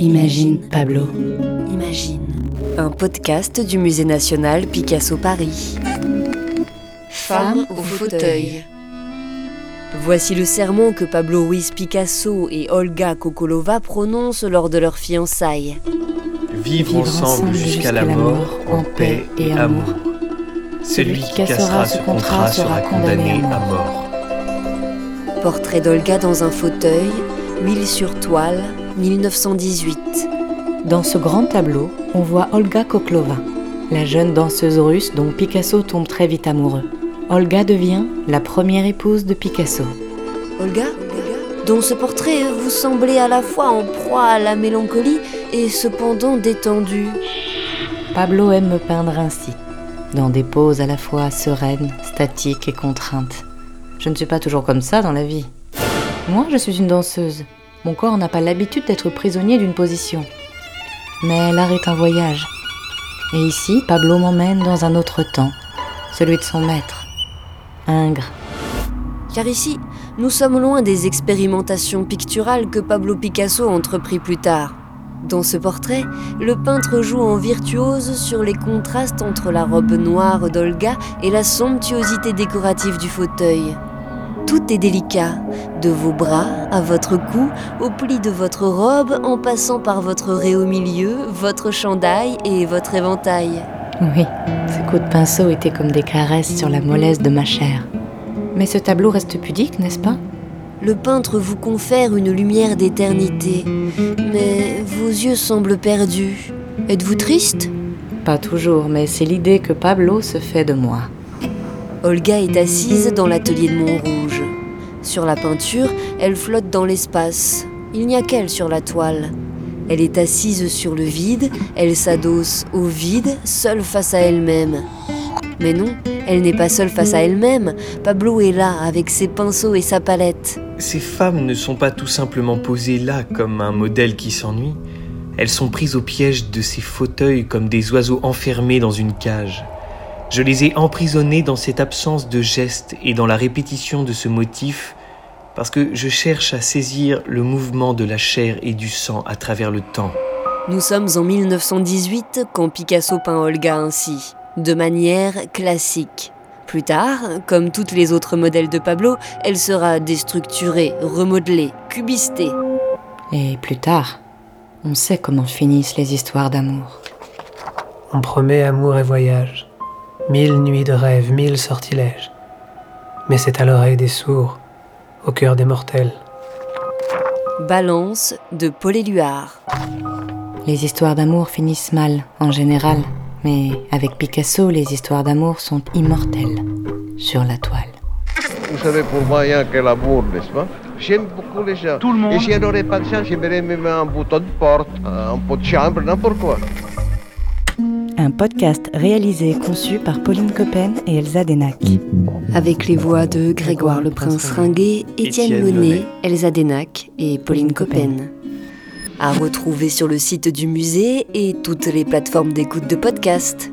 Imagine Pablo. Imagine. Un podcast du Musée national Picasso Paris. Femme au fauteuil. Voici le sermon que Pablo Ruiz Picasso et Olga Kokolova prononcent lors de leur fiançailles. Vivre, ensemble jusqu'à la mort, en paix et amour. Celui qui cassera ce contrat sera condamné à mort. Portrait d'Olga dans un fauteuil, huile sur toile, 1918. Dans ce grand tableau, on voit Olga Koklova, la jeune danseuse russe dont Picasso tombe très vite amoureux. Olga devient la première épouse de Picasso. Olga Dans ce portrait, vous semblez à la fois en proie à la mélancolie et cependant détendu. Pablo aime me peindre ainsi, dans des poses à la fois sereines, statiques et contraintes. Je ne suis pas toujours comme ça dans la vie. Moi, je suis une danseuse. Mon corps n'a pas l'habitude d'être prisonnier d'une position. Mais l'art est un voyage. Et ici, Pablo m'emmène dans un autre temps, celui de son maître. Ingres. Car ici, nous sommes loin des expérimentations picturales que Pablo Picasso entreprit plus tard. Dans ce portrait, le peintre joue en virtuose sur les contrastes entre la robe noire d'Olga et la somptuosité décorative du fauteuil. Tout est délicat, de vos bras à votre cou, au pli de votre robe, en passant par votre raie au milieu, votre chandail et votre éventail. Oui, ces coups de pinceau étaient comme des caresses sur la mollesse de ma chair. Mais ce tableau reste pudique, n'est-ce pas? Le peintre vous confère une lumière d'éternité, mais vos yeux semblent perdus. Êtes-vous triste? Pas toujours, mais c'est l'idée que Pablo se fait de moi. Olga est assise dans l'atelier de Montrouge. Sur la peinture, elle flotte dans l'espace. Il n'y a qu'elle sur la toile. Elle est assise sur le vide, elle s'adosse au vide, seule face à elle-même. Mais non, elle n'est pas seule face à elle-même. Pablo est là, avec ses pinceaux et sa palette. Ces femmes ne sont pas tout simplement posées là comme un modèle qui s'ennuie. Elles sont prises au piège de ces fauteuils comme des oiseaux enfermés dans une cage. Je les ai emprisonnés dans cette absence de geste et dans la répétition de ce motif parce que je cherche à saisir le mouvement de la chair et du sang à travers le temps. Nous sommes en 1918 quand Picasso peint Olga ainsi, de manière classique. Plus tard, comme toutes les autres modèles de Pablo, elle sera déstructurée, remodelée, cubistée. Et plus tard, on sait comment finissent les histoires d'amour. On promet amour et voyage, mille nuits de rêve, mille sortilèges. Mais c'est à l'oreille des sourds, au cœur des mortels. Balance de Paul Éluard. Les histoires d'amour finissent mal, en général. Mais avec Picasso, les histoires d'amour sont immortelles, sur la toile. Vous savez pour moi, il n'y a que l'amour, n'est-ce pas? J'aime beaucoup les gens. Tout le monde. Et si je n'aurais pas de chance, j'aimerais même un bouton de porte, un pot de chambre, n'importe quoi. Un podcast réalisé et conçu par Pauline Coppen et Elsa Denac. Avec les voix de Grégoire le Prince Ringuet, Étienne Monet. Elsa Denac et Pauline Coppen. À retrouver sur le site du musée et toutes les plateformes d'écoute de podcast.